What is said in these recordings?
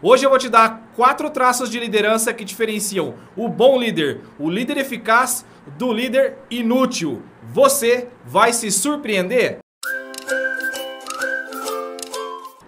Hoje eu vou te dar quatro traços de liderança que diferenciam o bom líder, o líder eficaz, do líder inútil. Você vai se surpreender?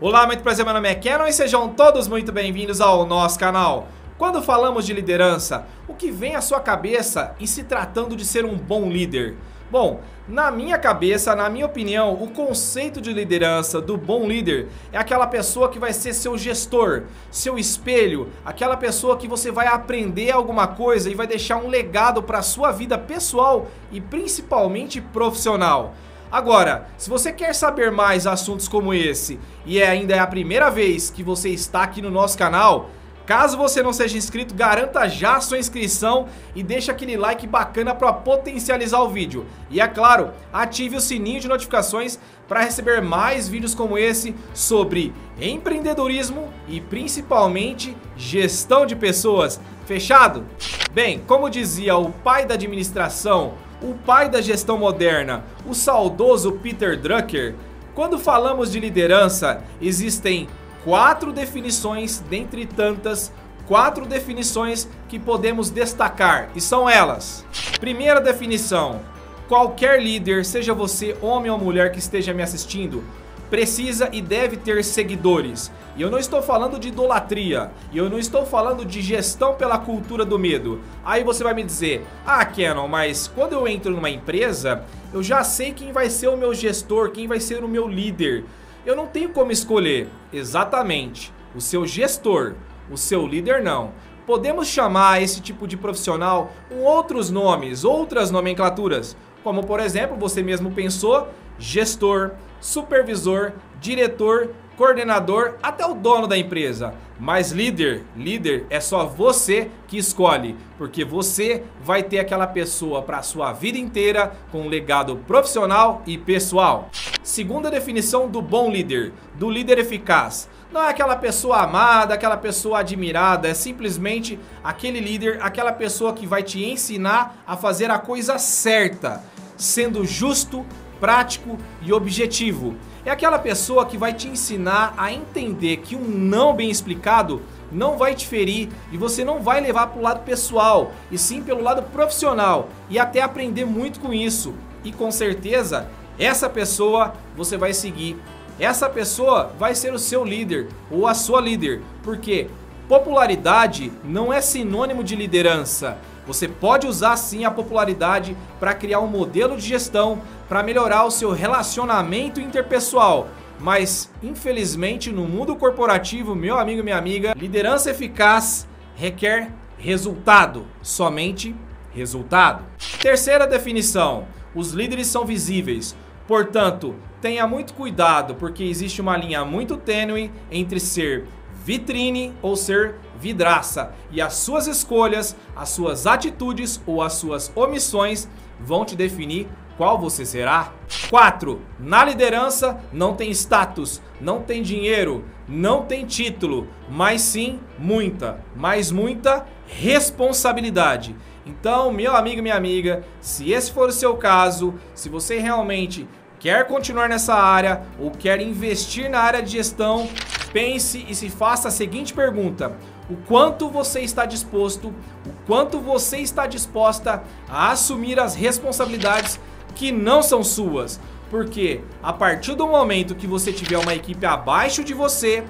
Olá, muito prazer, meu nome é Kenon e sejam todos muito bem-vindos ao nosso canal. Quando falamos de liderança, o que vem à sua cabeça em se tratando de ser um bom líder? Bom, na minha cabeça, na minha opinião, o conceito de liderança do bom líder é aquela pessoa que vai ser seu gestor, seu espelho, aquela pessoa que você vai aprender alguma coisa e vai deixar um legado para a sua vida pessoal e principalmente profissional. Agora, se você quer saber mais assuntos como esse e é ainda é a primeira vez que você está aqui no nosso canal, Caso você não seja inscrito, garanta já a sua inscrição e deixa aquele like bacana para potencializar o vídeo. E é claro, ative o sininho de notificações para receber mais vídeos como esse sobre empreendedorismo e principalmente gestão de pessoas. Fechado? Bem, como dizia o pai da administração, o pai da gestão moderna, o saudoso Peter Drucker, quando falamos de liderança, existem quatro definições, dentre tantas, quatro definições que podemos destacar, e são elas. Primeira definição: qualquer líder, seja você homem ou mulher que esteja me assistindo, precisa e deve ter seguidores. E eu não estou falando de idolatria, e eu não estou falando de gestão pela cultura do medo. Aí você vai me dizer: "Ah, Canon, mas quando eu entro numa empresa, eu já sei quem vai ser o meu gestor, quem vai ser o meu líder eu não tenho como escolher exatamente o seu gestor, o seu líder não. Podemos chamar esse tipo de profissional com outros nomes, outras nomenclaturas, como por exemplo, você mesmo pensou, gestor, supervisor, diretor, coordenador, até o dono da empresa. Mas líder, líder é só você que escolhe, porque você vai ter aquela pessoa para a sua vida inteira com um legado profissional e pessoal. Segunda definição do bom líder, do líder eficaz. Não é aquela pessoa amada, aquela pessoa admirada, é simplesmente aquele líder, aquela pessoa que vai te ensinar a fazer a coisa certa, sendo justo, prático e objetivo. É aquela pessoa que vai te ensinar a entender que um não bem explicado não vai te ferir e você não vai levar para o lado pessoal, e sim pelo lado profissional e até aprender muito com isso. E com certeza, essa pessoa você vai seguir. Essa pessoa vai ser o seu líder ou a sua líder, porque popularidade não é sinônimo de liderança. Você pode usar sim a popularidade para criar um modelo de gestão, para melhorar o seu relacionamento interpessoal. Mas, infelizmente, no mundo corporativo, meu amigo e minha amiga, liderança eficaz requer resultado, somente resultado. Terceira definição: os líderes são visíveis. Portanto, tenha muito cuidado, porque existe uma linha muito tênue entre ser vitrine ou ser vidraça. E as suas escolhas, as suas atitudes ou as suas omissões vão te definir qual você será. 4. Na liderança não tem status, não tem dinheiro, não tem título, mas sim muita, mas muita responsabilidade. Então, meu amigo, minha amiga, se esse for o seu caso, se você realmente quer continuar nessa área ou quer investir na área de gestão, pense e se faça a seguinte pergunta: o quanto você está disposto, o quanto você está disposta a assumir as responsabilidades que não são suas? Porque a partir do momento que você tiver uma equipe abaixo de você,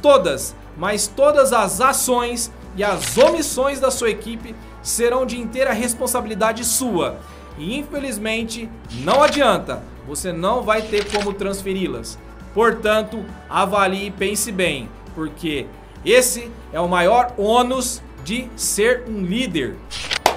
todas, mas todas as ações e as omissões da sua equipe serão de inteira responsabilidade sua. E infelizmente não adianta, você não vai ter como transferi-las. Portanto, avalie e pense bem, porque esse é o maior ônus de ser um líder.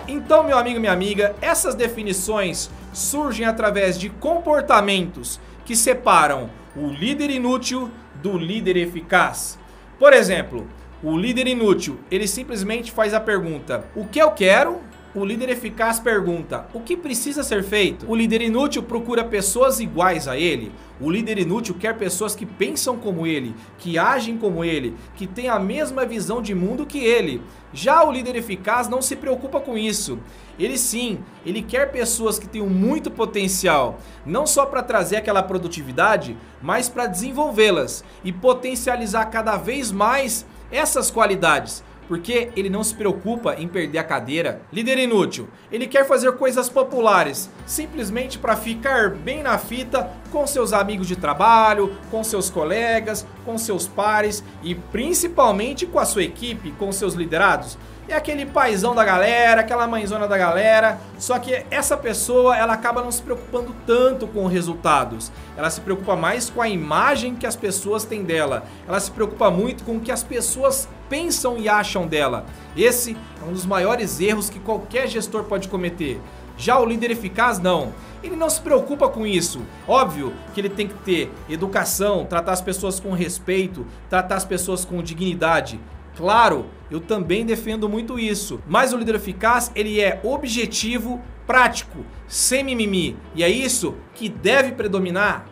Então, meu amigo, minha amiga, essas definições surgem através de comportamentos que separam o líder inútil do líder eficaz. Por exemplo, o líder inútil, ele simplesmente faz a pergunta: "O que eu quero?" O líder eficaz pergunta: o que precisa ser feito? O líder inútil procura pessoas iguais a ele. O líder inútil quer pessoas que pensam como ele, que agem como ele, que têm a mesma visão de mundo que ele. Já o líder eficaz não se preocupa com isso. Ele sim, ele quer pessoas que tenham muito potencial, não só para trazer aquela produtividade, mas para desenvolvê-las e potencializar cada vez mais essas qualidades porque ele não se preocupa em perder a cadeira. Líder inútil, ele quer fazer coisas populares, simplesmente para ficar bem na fita com seus amigos de trabalho, com seus colegas, com seus pares e principalmente com a sua equipe, com seus liderados é aquele paizão da galera, aquela mãezona da galera. Só que essa pessoa, ela acaba não se preocupando tanto com os resultados. Ela se preocupa mais com a imagem que as pessoas têm dela. Ela se preocupa muito com o que as pessoas pensam e acham dela. Esse é um dos maiores erros que qualquer gestor pode cometer. Já o líder eficaz, não. Ele não se preocupa com isso. Óbvio que ele tem que ter educação, tratar as pessoas com respeito, tratar as pessoas com dignidade. Claro, eu também defendo muito isso. Mas o líder eficaz, ele é objetivo, prático, sem mimimi. E é isso que deve predominar.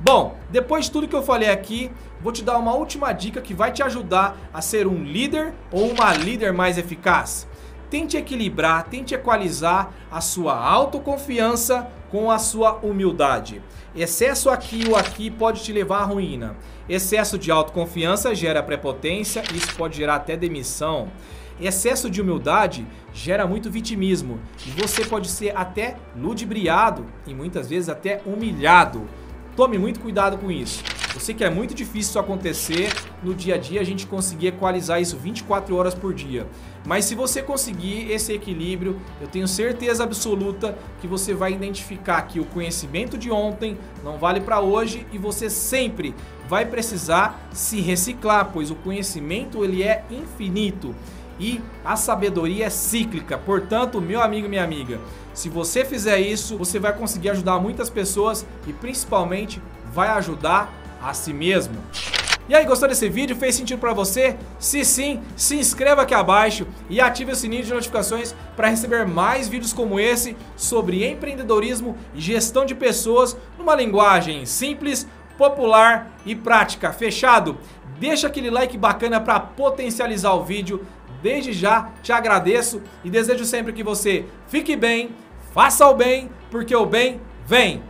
Bom, depois de tudo que eu falei aqui, vou te dar uma última dica que vai te ajudar a ser um líder ou uma líder mais eficaz. Tente equilibrar, tente equalizar a sua autoconfiança com a sua humildade. Excesso aqui ou aqui pode te levar à ruína. Excesso de autoconfiança gera prepotência isso pode gerar até demissão. Excesso de humildade gera muito vitimismo e você pode ser até ludibriado e muitas vezes até humilhado. Tome muito cuidado com isso. Eu sei que é muito difícil isso acontecer no dia a dia, a gente conseguir equalizar isso 24 horas por dia. Mas se você conseguir esse equilíbrio, eu tenho certeza absoluta que você vai identificar que o conhecimento de ontem não vale para hoje e você sempre vai precisar se reciclar, pois o conhecimento ele é infinito e a sabedoria é cíclica. Portanto, meu amigo e minha amiga, se você fizer isso, você vai conseguir ajudar muitas pessoas e principalmente vai ajudar a si mesmo. E aí, gostou desse vídeo? Fez sentido para você? Se sim, se inscreva aqui abaixo e ative o sininho de notificações para receber mais vídeos como esse sobre empreendedorismo e gestão de pessoas numa linguagem simples, popular e prática. Fechado? Deixa aquele like bacana para potencializar o vídeo. Desde já te agradeço e desejo sempre que você fique bem, faça o bem, porque o bem vem.